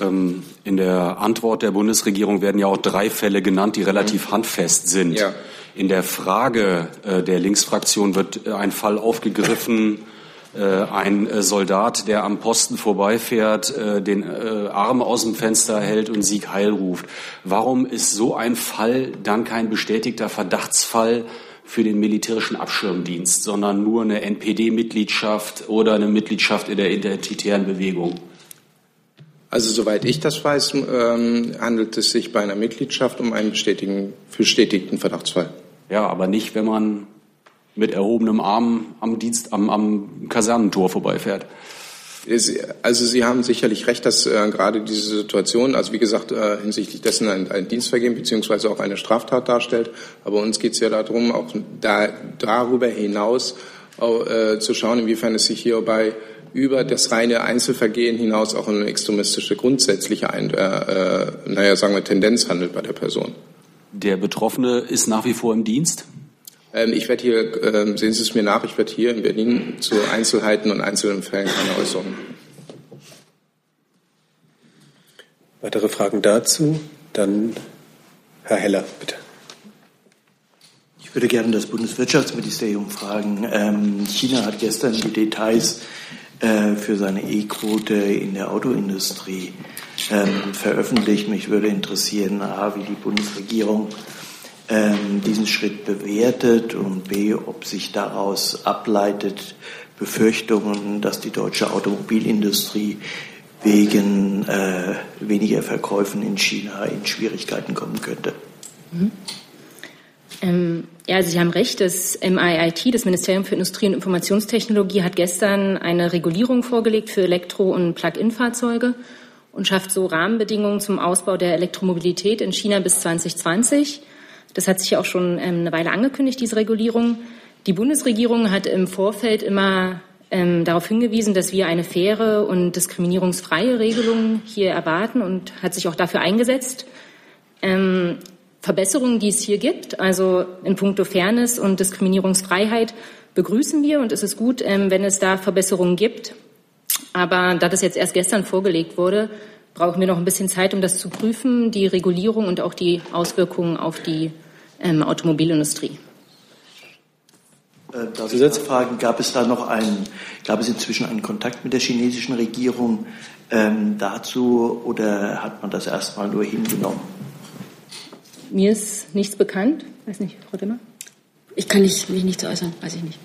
Ähm, in der Antwort der Bundesregierung werden ja auch drei Fälle genannt, die relativ mhm. handfest sind. Ja. In der Frage äh, der Linksfraktion wird äh, ein Fall aufgegriffen, äh, ein Soldat, der am Posten vorbeifährt, den Arm aus dem Fenster hält und Sieg Heil ruft. Warum ist so ein Fall dann kein bestätigter Verdachtsfall für den militärischen Abschirmdienst, sondern nur eine NPD-Mitgliedschaft oder eine Mitgliedschaft in der identitären Bewegung? Also soweit ich das weiß, ähm, handelt es sich bei einer Mitgliedschaft um einen bestätigten Verdachtsfall. Ja, aber nicht, wenn man mit erhobenem Arm am Dienst, am, am Kasernentor vorbeifährt. Also Sie haben sicherlich recht, dass äh, gerade diese Situation, also wie gesagt, äh, hinsichtlich dessen ein, ein Dienstvergehen beziehungsweise auch eine Straftat darstellt. Aber uns geht es ja darum, auch da, darüber hinaus auch, äh, zu schauen, inwiefern es sich hierbei über das reine Einzelvergehen hinaus auch eine extremistische grundsätzliche, Ein äh, äh, naja, sagen wir, Tendenz handelt bei der Person. Der Betroffene ist nach wie vor im Dienst? Ähm, ich werde hier, äh, sehen Sie es mir nach, ich werde hier in Berlin zu Einzelheiten und einzelnen Fällen keine Äußerungen. Weitere Fragen dazu? Dann Herr Heller, bitte. Ich würde gerne das Bundeswirtschaftsministerium fragen. Ähm, China hat gestern die Details äh, für seine E-Quote in der Autoindustrie ähm, veröffentlicht. Mich würde interessieren, A, wie die Bundesregierung ähm, diesen Schritt bewertet und B, ob sich daraus ableitet Befürchtungen, dass die deutsche Automobilindustrie wegen äh, weniger Verkäufen in China in Schwierigkeiten kommen könnte. Mhm. Ähm, ja, Sie haben recht. Das MIIT, das Ministerium für Industrie und Informationstechnologie, hat gestern eine Regulierung vorgelegt für Elektro- und Plug-in-Fahrzeuge und schafft so Rahmenbedingungen zum Ausbau der Elektromobilität in China bis 2020. Das hat sich ja auch schon ähm, eine Weile angekündigt, diese Regulierung. Die Bundesregierung hat im Vorfeld immer ähm, darauf hingewiesen, dass wir eine faire und diskriminierungsfreie Regelung hier erwarten und hat sich auch dafür eingesetzt. Ähm, Verbesserungen, die es hier gibt, also in puncto Fairness und Diskriminierungsfreiheit, begrüßen wir und es ist gut, ähm, wenn es da Verbesserungen gibt. Aber da das jetzt erst gestern vorgelegt wurde, brauchen wir noch ein bisschen Zeit, um das zu prüfen, die Regulierung und auch die Auswirkungen auf die ähm, Automobilindustrie. Äh, darf ich fragen, gab es da noch einen, gab es inzwischen einen Kontakt mit der chinesischen Regierung ähm, dazu oder hat man das erstmal nur hingenommen? Mir ist nichts bekannt. Weiß nicht, Frau Dimmer? Ich kann nicht, mich nicht zu äußern, weiß ich nicht.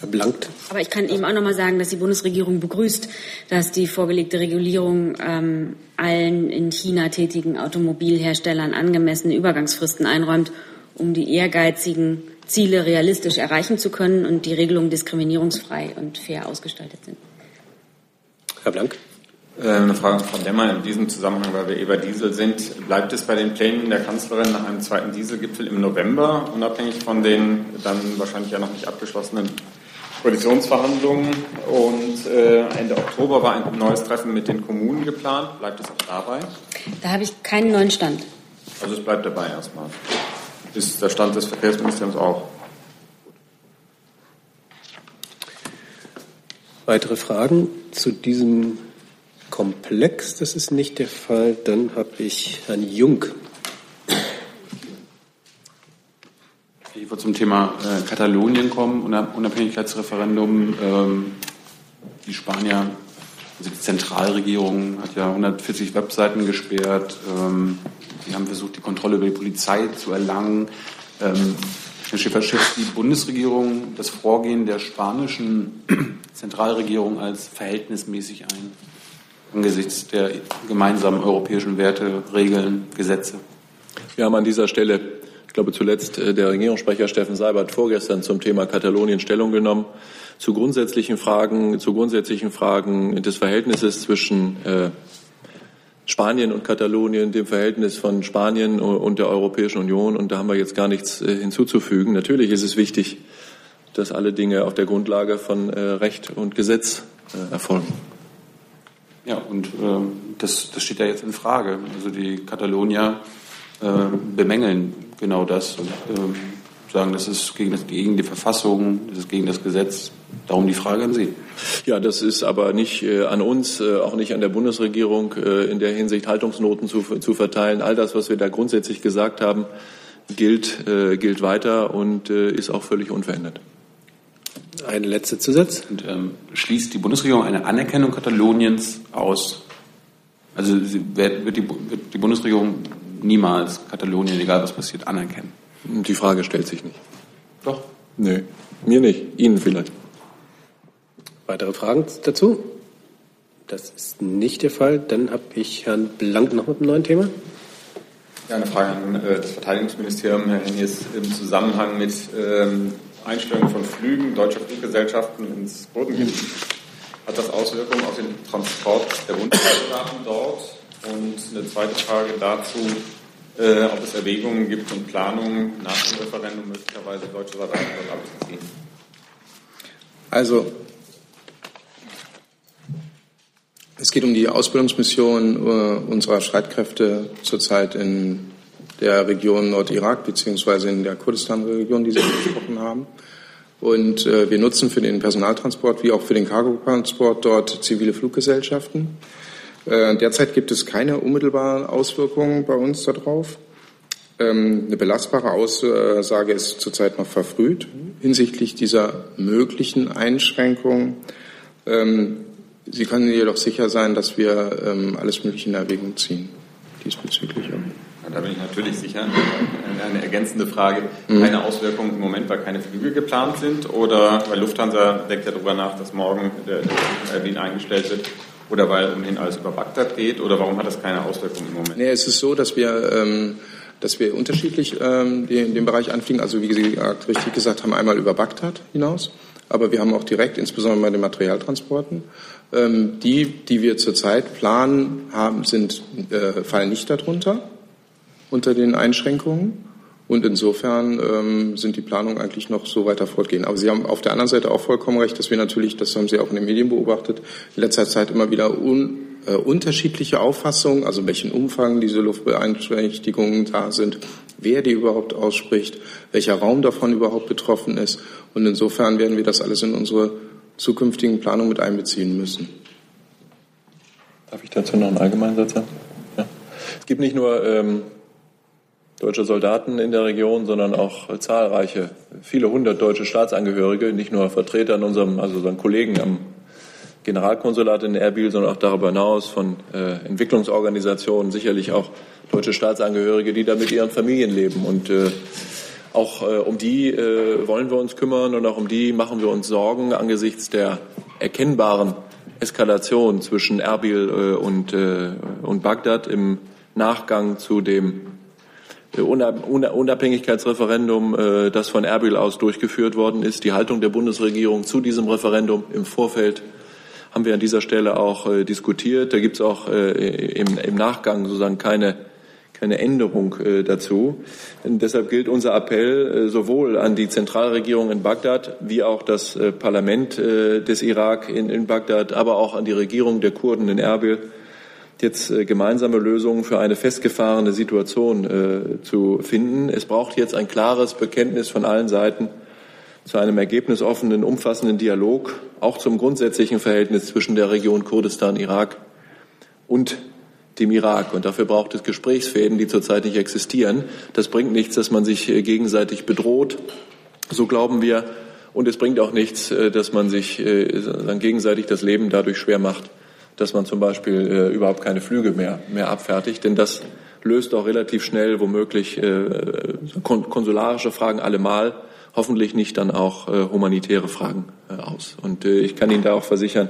Herr Blankt. Aber ich kann eben auch noch mal sagen, dass die Bundesregierung begrüßt, dass die vorgelegte Regulierung ähm, allen in China tätigen Automobilherstellern angemessene Übergangsfristen einräumt, um die ehrgeizigen Ziele realistisch erreichen zu können und die Regelungen diskriminierungsfrei und fair ausgestaltet sind. Herr Blank. Äh, eine Frage von Demmer in diesem Zusammenhang, weil wir über Diesel sind. Bleibt es bei den Plänen der Kanzlerin nach einem zweiten Dieselgipfel im November, unabhängig von den dann wahrscheinlich ja noch nicht abgeschlossenen Koalitionsverhandlungen? Und äh, Ende Oktober war ein neues Treffen mit den Kommunen geplant. Bleibt es auch dabei? Da habe ich keinen neuen Stand. Also es bleibt dabei erstmal. Ist der Stand des Verkehrsministeriums auch? Weitere Fragen zu diesem Komplex? Das ist nicht der Fall. Dann habe ich Herrn Jung. Ich wollte zum Thema äh, Katalonien kommen, Unabhängigkeitsreferendum. Ähm, die Spanier, also die Zentralregierung hat ja 140 Webseiten gesperrt. Ähm, die haben versucht, die Kontrolle über die Polizei zu erlangen. Ähm, Herr Schäfer schätzt die Bundesregierung das Vorgehen der spanischen Zentralregierung als verhältnismäßig ein, angesichts der gemeinsamen europäischen Werte, Regeln, Gesetze? Wir haben an dieser Stelle, ich glaube zuletzt äh, der Regierungssprecher Steffen Seibert vorgestern zum Thema Katalonien Stellung genommen, zu grundsätzlichen Fragen, zu grundsätzlichen Fragen des Verhältnisses zwischen äh, Spanien und Katalonien, dem Verhältnis von Spanien und der Europäischen Union. Und da haben wir jetzt gar nichts äh, hinzuzufügen. Natürlich ist es wichtig, dass alle Dinge auf der Grundlage von äh, Recht und Gesetz erfolgen. Ja, und ähm, das, das steht ja jetzt in Frage. Also die Katalonier äh, bemängeln genau das und ähm, sagen, das ist gegen, das, gegen die Verfassung, das ist gegen das Gesetz. Darum die Frage an Sie. Ja, das ist aber nicht äh, an uns, äh, auch nicht an der Bundesregierung, äh, in der Hinsicht Haltungsnoten zu, zu verteilen. All das, was wir da grundsätzlich gesagt haben, gilt, äh, gilt weiter und äh, ist auch völlig unverändert. Eine letzte Zusatz. Und, ähm, schließt die Bundesregierung eine Anerkennung Kataloniens aus? Also wird die, wird die Bundesregierung niemals Katalonien, egal was passiert, anerkennen? Die Frage stellt sich nicht. Doch. Nö, mir nicht, Ihnen vielleicht. Weitere Fragen dazu? Das ist nicht der Fall. Dann habe ich Herrn Blank noch mit einem neuen Thema. Ja, eine Frage an äh, das Verteidigungsministerium, Herr Hennies, im Zusammenhang mit ähm, Einstellung von Flügen deutscher Fluggesellschaften ins Bodengebiet. Hat das Auswirkungen auf den Transport der Bundessoldaten dort? Und eine zweite Frage dazu, äh, ob es Erwägungen gibt und Planungen nach dem Referendum möglicherweise deutsche Soldaten dort abzuziehen. Also es geht um die Ausbildungsmission äh, unserer Streitkräfte zurzeit in der Region Nordirak beziehungsweise in der Kurdistan-Region, die Sie angesprochen haben. Und äh, wir nutzen für den Personaltransport wie auch für den Cargotransport dort zivile Fluggesellschaften. Äh, derzeit gibt es keine unmittelbaren Auswirkungen bei uns darauf. Ähm, eine belastbare Aussage ist zurzeit noch verfrüht hinsichtlich dieser möglichen Einschränkungen. Ähm, Sie können jedoch sicher sein, dass wir ähm, alles Mögliche in Erwägung ziehen diesbezüglich. Ja, da bin ich natürlich sicher. Eine, ergänzende Frage. Mhm. Keine Auswirkungen im Moment, weil keine Flüge geplant sind oder weil Lufthansa denkt ja darüber nach, dass morgen der, der Erwin eingestellt wird oder weil ohnehin alles über Bagdad geht oder warum hat das keine Auswirkungen im Moment? Nee, es ist so, dass wir ähm, dass wir unterschiedlich ähm, den, den Bereich anfliegen. Also wie Sie richtig gesagt haben, einmal über Bagdad hinaus, aber wir haben auch direkt, insbesondere bei den Materialtransporten, ähm, die, die wir zurzeit planen, haben, sind, äh, fallen nicht darunter, unter den Einschränkungen. Und insofern ähm, sind die Planungen eigentlich noch so weiter fortgehen. Aber Sie haben auf der anderen Seite auch vollkommen recht, dass wir natürlich, das haben Sie auch in den Medien beobachtet, in letzter Zeit immer wieder un, äh, unterschiedliche Auffassungen, also welchen Umfang diese Luftbeeinträchtigungen da sind, wer die überhaupt ausspricht, welcher Raum davon überhaupt betroffen ist. Und insofern werden wir das alles in unsere zukünftigen Planungen mit einbeziehen müssen. Darf ich dazu noch einen allgemeinen Satz sagen? Ja. Es gibt nicht nur ähm, deutsche Soldaten in der Region, sondern auch zahlreiche, viele hundert deutsche Staatsangehörige, nicht nur Vertreter in unserem, also unseren Kollegen am Generalkonsulat in Erbil, sondern auch darüber hinaus von äh, Entwicklungsorganisationen, sicherlich auch deutsche Staatsangehörige, die da mit ihren Familien leben. Und äh, auch äh, um die äh, wollen wir uns kümmern und auch um die machen wir uns Sorgen angesichts der erkennbaren Eskalation zwischen Erbil äh, und, äh, und Bagdad im Nachgang zu dem Unabhängigkeitsreferendum, äh, das von Erbil aus durchgeführt worden ist. Die Haltung der Bundesregierung zu diesem Referendum im Vorfeld haben wir an dieser Stelle auch äh, diskutiert. Da gibt es auch äh, im, Nachgang sozusagen keine, keine Änderung dazu. Und deshalb gilt unser Appell sowohl an die Zentralregierung in Bagdad wie auch das Parlament des Irak in, in, Bagdad, aber auch an die Regierung der Kurden in Erbil, jetzt gemeinsame Lösungen für eine festgefahrene Situation zu finden. Es braucht jetzt ein klares Bekenntnis von allen Seiten zu einem ergebnisoffenen, umfassenden Dialog, auch zum grundsätzlichen Verhältnis zwischen der Region Kurdistan, Irak und dem Irak. Und dafür braucht es Gesprächsfäden, die zurzeit nicht existieren. Das bringt nichts, dass man sich äh, gegenseitig bedroht. So glauben wir. Und es bringt auch nichts, äh, dass man sich äh, gegenseitig das Leben dadurch schwer macht, dass man zum Beispiel überhaupt keine Flüge mehr, mehr abfertigt. Denn das löst auch relativ schnell womöglich konsularische Fragen allemal hoffentlich nicht dann auch äh, humanitäre Fragen äh, aus. Und äh, ich kann Ihnen da auch versichern,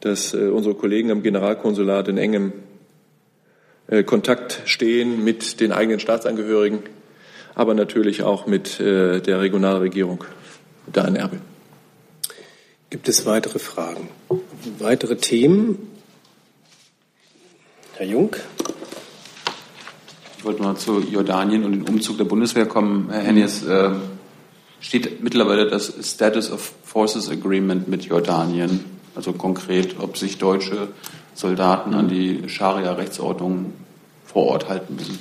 dass äh, unsere Kollegen am Generalkonsulat in engem äh, Kontakt stehen mit den eigenen Staatsangehörigen, aber natürlich auch mit äh, der Regionalregierung da in Erbil. Gibt es weitere Fragen? Weitere Themen? Herr Jung? Ich wollte mal zu Jordanien und dem Umzug der Bundeswehr kommen. Herr Hennies, äh, steht mittlerweile das Status of Forces Agreement mit Jordanien. Also konkret, ob sich deutsche Soldaten an die Scharia-Rechtsordnung vor Ort halten müssen.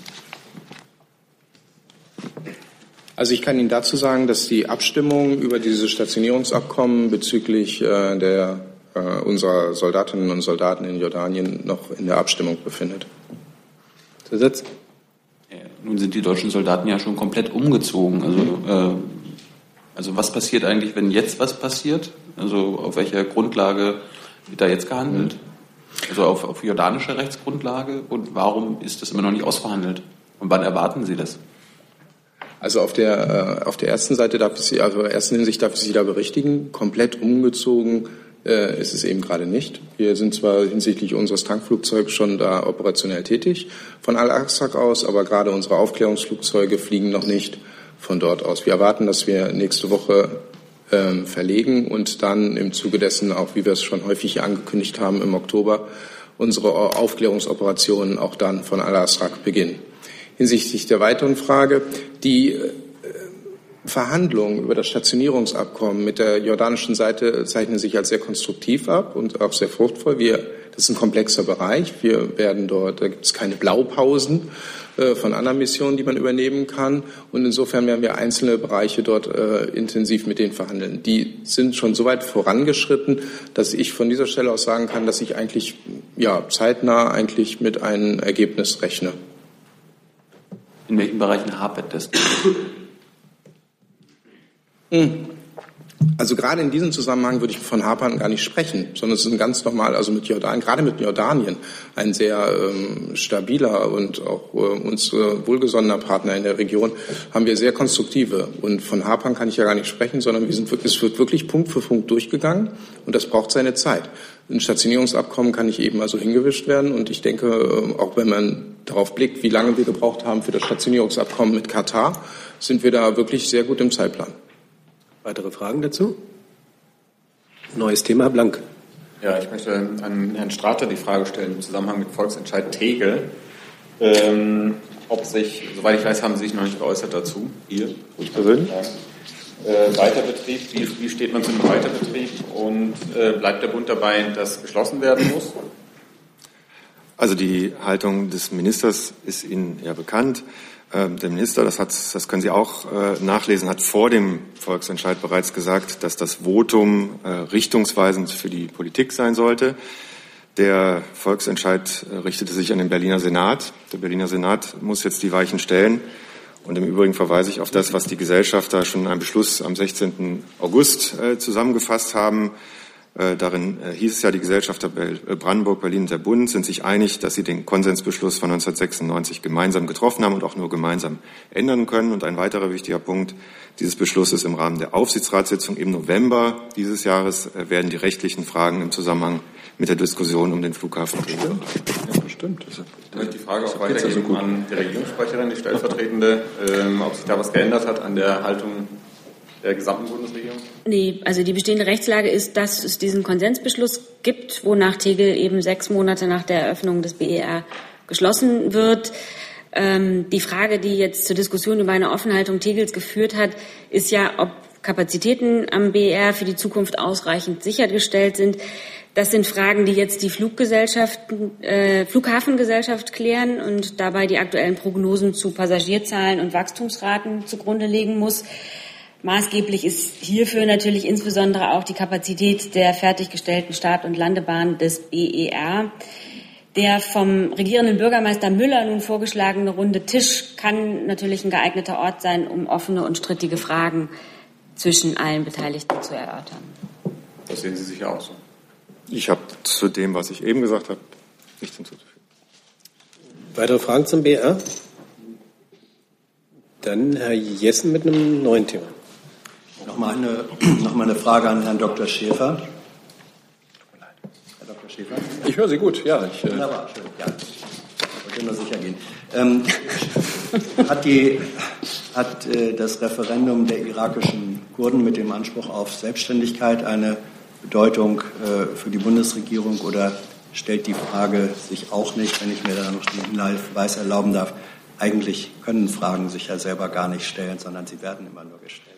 Also ich kann Ihnen dazu sagen, dass die Abstimmung über dieses Stationierungsabkommen bezüglich äh, der, äh, unserer Soldatinnen und Soldaten in Jordanien noch in der Abstimmung befindet. Zusatz? nun sind die deutschen Soldaten ja schon komplett umgezogen. Also äh, also was passiert eigentlich, wenn jetzt was passiert? Also auf welcher Grundlage wird da jetzt gehandelt? Also auf, auf jordanischer Rechtsgrundlage? Und warum ist das immer noch nicht ausverhandelt? Und wann erwarten Sie das? Also auf der, äh, auf der ersten Seite darf ich Sie, also ersten Hinsicht darf ich Sie da berichtigen. Komplett umgezogen äh, ist es eben gerade nicht. Wir sind zwar hinsichtlich unseres Tankflugzeugs schon da operationell tätig von Al-Aqsa aus, aber gerade unsere Aufklärungsflugzeuge fliegen noch nicht von dort aus. Wir erwarten, dass wir nächste Woche ähm, verlegen und dann im Zuge dessen auch, wie wir es schon häufig angekündigt haben, im Oktober unsere Aufklärungsoperationen auch dann von Al-Asraq beginnen. Hinsichtlich der weiteren Frage, die äh, Verhandlungen über das Stationierungsabkommen mit der jordanischen Seite zeichnen sich als sehr konstruktiv ab und auch sehr fruchtvoll. Wir, das ist ein komplexer Bereich. Wir werden dort, da gibt es keine Blaupausen, äh, von anderen Missionen, die man übernehmen kann. Und insofern werden wir einzelne Bereiche dort äh, intensiv mit denen verhandeln. Die sind schon so weit vorangeschritten, dass ich von dieser Stelle aus sagen kann, dass ich eigentlich ja, zeitnah eigentlich mit einem Ergebnis rechne. In welchen Bereichen hapert das? Hm. Also gerade in diesem Zusammenhang würde ich von Hapern gar nicht sprechen, sondern es ist ein ganz normal, also mit Jordanien, gerade mit Jordanien, ein sehr ähm, stabiler und auch äh, uns äh, wohlgesonnener Partner in der Region, haben wir sehr konstruktive. Und von Hapern kann ich ja gar nicht sprechen, sondern wir sind, es wird wirklich Punkt für Punkt durchgegangen und das braucht seine Zeit. Ein Stationierungsabkommen kann nicht eben also hingewischt werden und ich denke, äh, auch wenn man darauf blickt, wie lange wir gebraucht haben für das Stationierungsabkommen mit Katar, sind wir da wirklich sehr gut im Zeitplan. Weitere Fragen dazu? Neues Thema, Blank. Ja, ich möchte an Herrn Strater die Frage stellen im Zusammenhang mit Volksentscheid Tegel. Ähm, ob sich, soweit ich weiß, haben Sie sich noch nicht geäußert dazu. Hier, ich persönlich. Äh, Weiterbetrieb, wie, wie, steht man zu einem Weiterbetrieb und äh, bleibt der Bund dabei, dass geschlossen werden muss? Also die Haltung des Ministers ist Ihnen ja bekannt. Ähm, der Minister, das, hat, das können Sie auch äh, nachlesen, hat vor dem Volksentscheid bereits gesagt, dass das Votum äh, richtungsweisend für die Politik sein sollte. Der Volksentscheid äh, richtete sich an den Berliner Senat. Der Berliner Senat muss jetzt die Weichen stellen. Und im Übrigen verweise ich auf das, was die Gesellschafter schon in einem Beschluss am 16. August zusammengefasst haben. Äh, darin äh, hieß es ja, die Gesellschafter äh, Brandenburg, Berlin und der Bund sind sich einig, dass sie den Konsensbeschluss von 1996 gemeinsam getroffen haben und auch nur gemeinsam ändern können. Und ein weiterer wichtiger Punkt dieses Beschlusses im Rahmen der Aufsichtsratssitzung im November dieses Jahres werden die rechtlichen Fragen im Zusammenhang mit der Diskussion um den Flughafen bestimmt. Ja, bestimmt. Ich möchte die Frage auch weitergeben also an die Regierungssprecherin, die stellvertretende, ähm, ob sich da was geändert hat an der Haltung der gesamten Bundesregierung? Nee, also die bestehende Rechtslage ist, dass es diesen Konsensbeschluss gibt, wonach Tegel eben sechs Monate nach der Eröffnung des BER geschlossen wird. Ähm, die Frage, die jetzt zur Diskussion über eine Offenhaltung Tegels geführt hat, ist ja, ob Kapazitäten am BER für die Zukunft ausreichend sichergestellt sind. Das sind Fragen, die jetzt die Fluggesellschaften, äh, Flughafengesellschaft klären und dabei die aktuellen Prognosen zu Passagierzahlen und Wachstumsraten zugrunde legen muss. Maßgeblich ist hierfür natürlich insbesondere auch die Kapazität der fertiggestellten Start- und Landebahn des BER. Der vom regierenden Bürgermeister Müller nun vorgeschlagene runde Tisch kann natürlich ein geeigneter Ort sein, um offene und strittige Fragen zwischen allen Beteiligten zu erörtern. Das sehen Sie sicher auch so. Ich habe zu dem, was ich eben gesagt habe, nichts hinzuzufügen. Weitere Fragen zum BR? Dann Herr Jessen mit einem neuen Thema. Nochmal eine, noch eine Frage an Herrn Dr. Schäfer. Herr Dr. Schäfer? Ich höre Sie gut, ja. Ich, äh Wunderbar, schön. Ja. Nur sicher gehen. Ähm, hat, die, hat äh, das Referendum der irakischen Kurden mit dem Anspruch auf Selbstständigkeit eine Bedeutung äh, für die Bundesregierung oder stellt die Frage sich auch nicht, wenn ich mir da noch den Hinweis erlauben darf, eigentlich können Fragen sich ja selber gar nicht stellen, sondern sie werden immer nur gestellt.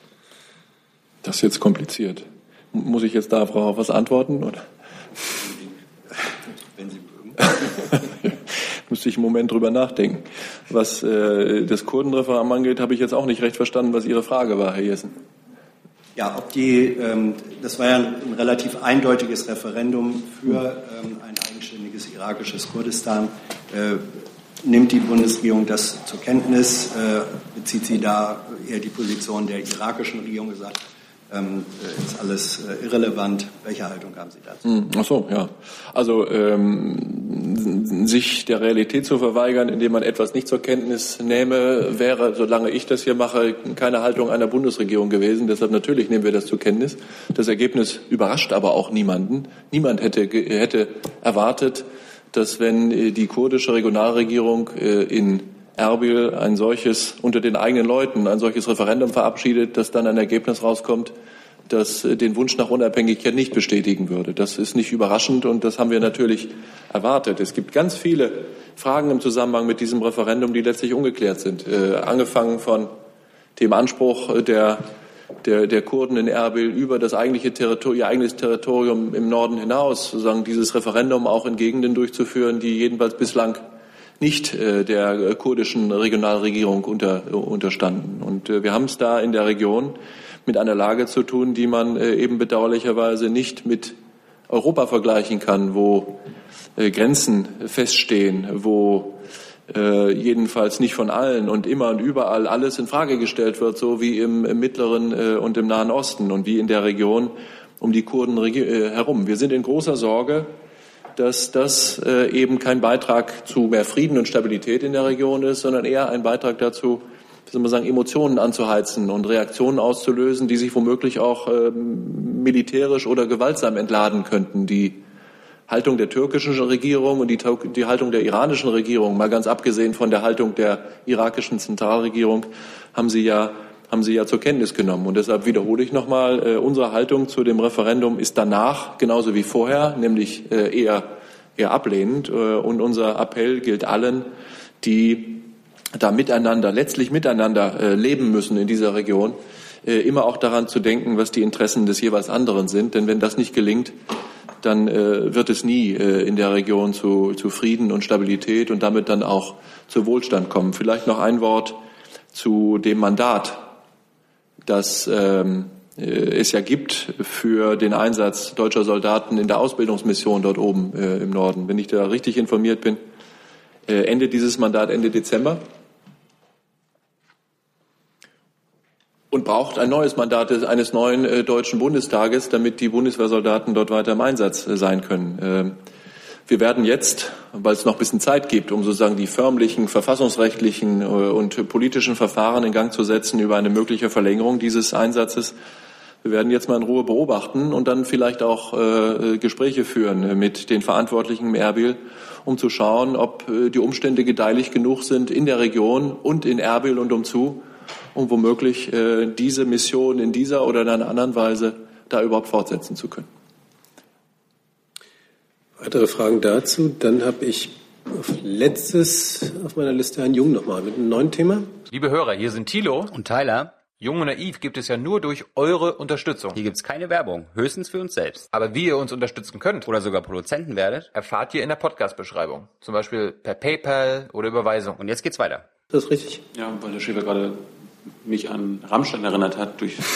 Das ist jetzt kompliziert. Muss ich jetzt darauf was antworten? Oder? Wenn Sie mögen. Müsste ich einen Moment drüber nachdenken. Was äh, das Kurdenreferendum angeht, habe ich jetzt auch nicht recht verstanden, was Ihre Frage war, Herr Jessen. Ja, ob die, ähm, das war ja ein relativ eindeutiges Referendum für ähm, ein eigenständiges irakisches Kurdistan. Äh, nimmt die Bundesregierung das zur Kenntnis? Äh, bezieht sie da eher die Position der irakischen Regierung gesagt? Ähm, ist alles äh, irrelevant. Welche Haltung haben Sie dazu? Hm, ach so, ja. Also ähm, sich der Realität zu verweigern, indem man etwas nicht zur Kenntnis nehme, wäre, solange ich das hier mache, keine Haltung einer Bundesregierung gewesen. Deshalb natürlich nehmen wir das zur Kenntnis. Das Ergebnis überrascht aber auch niemanden. Niemand hätte, hätte erwartet, dass wenn äh, die kurdische Regionalregierung äh, in Erbil ein solches unter den eigenen Leuten ein solches Referendum verabschiedet, dass dann ein Ergebnis rauskommt, das äh, den Wunsch nach Unabhängigkeit nicht bestätigen würde. Das ist nicht überraschend und das haben wir natürlich erwartet. Es gibt ganz viele Fragen im Zusammenhang mit diesem Referendum, die letztlich ungeklärt sind. Äh, angefangen von dem Anspruch der, der, der Kurden in Erbil über das eigentliche Territorium, ihr eigenes Territorium im Norden hinaus, sozusagen dieses Referendum auch in Gegenden durchzuführen, die jedenfalls bislang nicht äh, der kurdischen Regionalregierung unter, unterstanden. Und äh, wir haben es da in der Region mit einer Lage zu tun, die man äh, eben bedauerlicherweise nicht mit Europa vergleichen kann, wo Grenzen feststehen, wo jedenfalls nicht von allen und immer und überall alles in Frage gestellt wird, so wie im, im Mittleren und im Nahen Osten und wie in der Region um die Kurden herum. Wir sind in großer Sorge, dass das äh, eben kein Beitrag zu mehr Frieden und Stabilität in der Region ist, sondern eher ein Beitrag dazu, wie soll man sagen, Emotionen anzuheizen und Reaktionen auszulösen, die sich womöglich auch ähm, militärisch oder gewaltsam entladen könnten. Die Haltung der türkischen Regierung und die, die, Haltung der iranischen Regierung, mal ganz abgesehen von der Haltung der irakischen Zentralregierung, haben sie ja haben Sie ja zur Kenntnis genommen. Und deshalb wiederhole ich nochmal, äh, unsere Haltung zu dem Referendum ist danach genauso wie vorher, nämlich äh, eher, eher ablehnend. Äh, und unser Appell gilt allen, die da miteinander, letztlich miteinander äh, leben müssen in dieser Region, äh, immer auch daran zu denken, was die Interessen des jeweils anderen sind. Denn wenn das nicht gelingt, dann äh, wird es nie in der Region zu, zu Frieden und Stabilität und damit dann auch zu Wohlstand kommen. Vielleicht noch ein Wort zu dem Mandat, das ähm, äh, es ja gibt für den Einsatz deutscher Soldaten in der Ausbildungsmission dort oben äh, im Norden. Wenn ich da richtig informiert bin, äh, endet dieses Mandat Ende Dezember und braucht ein neues Mandat eines neuen äh, deutschen Bundestages, damit die Bundeswehrsoldaten dort weiter im Einsatz äh, sein können. Wir werden jetzt, weil es noch ein bisschen Zeit gibt, um sozusagen die förmlichen, verfassungsrechtlichen äh, und politischen Verfahren in Gang zu setzen über eine mögliche Verlängerung dieses Einsatzes, wir werden jetzt mal in Ruhe beobachten und dann vielleicht auch äh, Gespräche führen mit den Verantwortlichen im Erbil, um zu schauen, ob äh, die Umstände gedeihlich genug sind in der Region und in Erbil und umzu, um womöglich äh, diese Mission in dieser oder in einer anderen Weise da überhaupt fortsetzen zu können. Weitere Fragen dazu? Dann habe ich auf letztes auf meiner Liste Herrn Jung nochmal mit einem neuen Thema. Liebe Hörer, hier sind Thilo und Tyler. Jung und Naiv gibt es ja nur durch eure Unterstützung. Hier gibt's keine Werbung, höchstens für uns selbst. Aber wie ihr uns unterstützen könnt oder sogar Produzenten werdet, erfahrt ihr in der Podcast-Beschreibung. Zum Beispiel per PayPal oder Überweisung. Und jetzt geht's weiter. Das ist richtig. Ja, weil der Schäfer gerade mich an Rammstein erinnert hat durch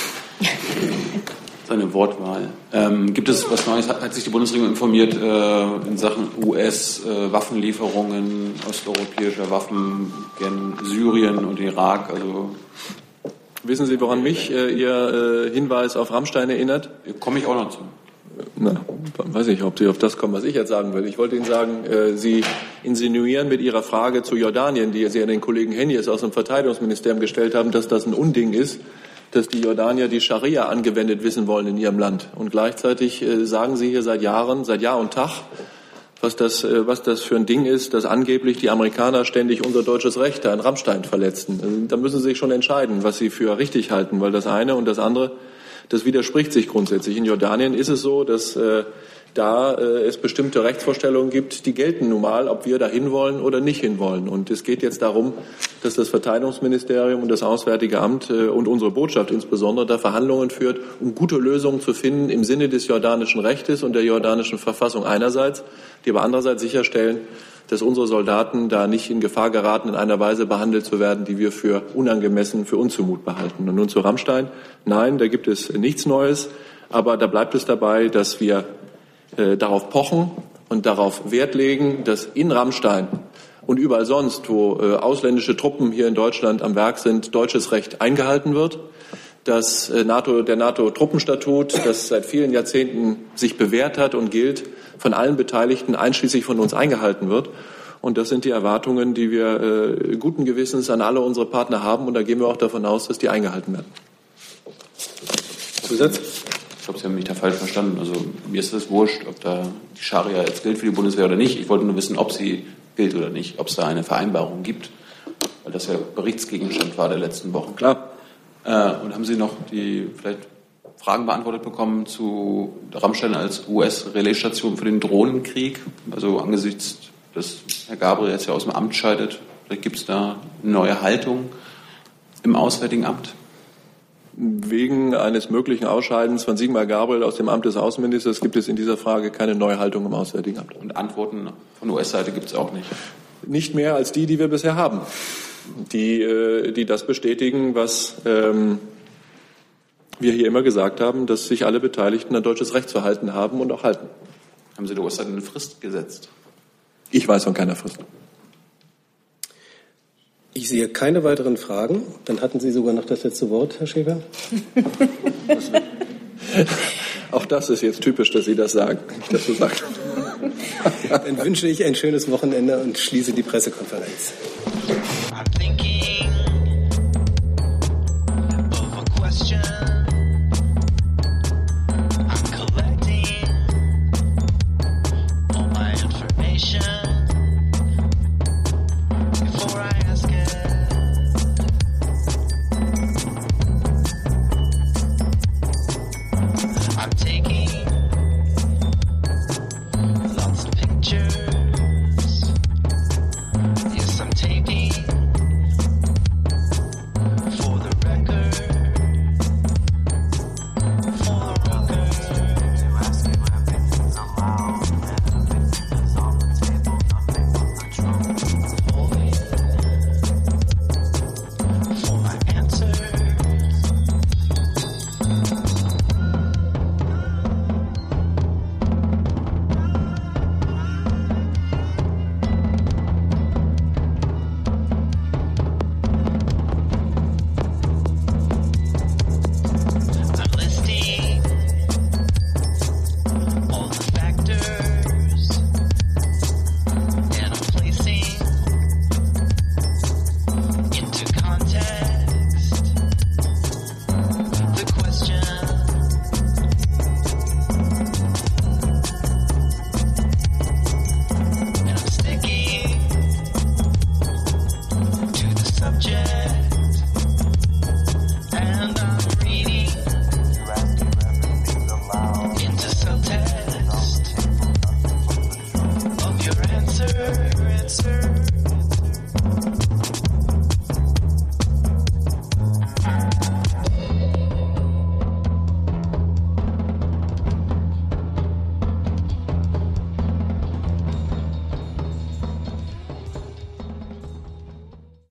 seine Wortwahl. Ähm, gibt es was Neues? Hat, hat sich die Bundesregierung informiert äh, in Sachen US-Waffenlieferungen, äh, osteuropäischer Waffen gen Syrien und Irak? Also Wissen Sie, woran mich äh, Ihr äh, Hinweis auf Rammstein erinnert? Komme ich auch noch zu. Na, weiß ich, ob Sie auf das kommen, was ich jetzt sagen will. Ich wollte Ihnen sagen, äh, Sie insinuieren mit Ihrer Frage zu Jordanien, die Sie an den Kollegen Hennies aus dem Verteidigungsministerium gestellt haben, dass das ein Unding ist, dass die Jordanier die Scharia angewendet wissen wollen in ihrem Land. Und gleichzeitig äh, sagen Sie hier seit Jahren, seit Jahr und Tag, was das, äh, was das für ein Ding ist, dass angeblich die Amerikaner ständig unser deutsches Recht da in Rammstein verletzten. Also, da müssen Sie sich schon entscheiden, was Sie für richtig halten, weil das eine und das andere, das widerspricht sich grundsätzlich. In Jordanien ist es so, dass äh, da äh, es bestimmte Rechtsvorstellungen gibt, die gelten nun mal, ob wir da hinwollen oder nicht hinwollen. Und es geht jetzt darum, dass das Verteidigungsministerium und das Auswärtige Amt äh, und unsere Botschaft insbesondere da Verhandlungen führt, um gute Lösungen zu finden im Sinne des jordanischen Rechtes und der jordanischen Verfassung einerseits, die aber andererseits sicherstellen, dass unsere Soldaten da nicht in Gefahr geraten, in einer Weise behandelt zu werden, die wir für unangemessen, für unzumut behalten. Und nun zu Rammstein. Nein, da gibt es nichts Neues. Aber da bleibt es dabei, dass wir äh, darauf pochen und darauf Wert legen, dass in Rammstein und überall sonst, wo äh, ausländische Truppen hier in Deutschland am Werk sind, deutsches Recht eingehalten wird. Dass äh, NATO, der NATO-Truppenstatut, das seit vielen Jahrzehnten sich bewährt hat und gilt, von allen Beteiligten, einschließlich von uns, eingehalten wird. Und das sind die Erwartungen, die wir äh, guten Gewissens an alle unsere Partner haben. Und da gehen wir auch davon aus, dass die eingehalten werden. Zusatz? Ich glaube, Sie haben mich da falsch verstanden. Also mir ist es wurscht, ob da die Scharia jetzt gilt für die Bundeswehr oder nicht. Ich wollte nur wissen, ob sie gilt oder nicht, ob es da eine Vereinbarung gibt, weil das ja Berichtsgegenstand war der letzten Wochen. Klar. Äh, und haben Sie noch die vielleicht Fragen beantwortet bekommen zu Rammstein als US-Relaisstation für den Drohnenkrieg? Also angesichts, dass Herr Gabriel jetzt ja aus dem Amt scheidet, vielleicht gibt es da eine neue Haltung im Auswärtigen Amt? Wegen eines möglichen Ausscheidens von Sigmar Gabriel aus dem Amt des Außenministers gibt es in dieser Frage keine Neuhaltung im Auswärtigen Amt. Und Antworten von US-Seite gibt es auch nicht? Nicht mehr als die, die wir bisher haben, die, äh, die das bestätigen, was ähm, wir hier immer gesagt haben, dass sich alle Beteiligten an deutsches Recht zu halten haben und auch halten. Haben Sie der US-Seite eine Frist gesetzt? Ich weiß von keiner Frist. Ich sehe keine weiteren Fragen. Dann hatten Sie sogar noch das letzte Wort, Herr Schäfer. Auch das ist jetzt typisch, dass Sie das sagen, ich das so sage. Dann wünsche ich ein schönes Wochenende und schließe die Pressekonferenz.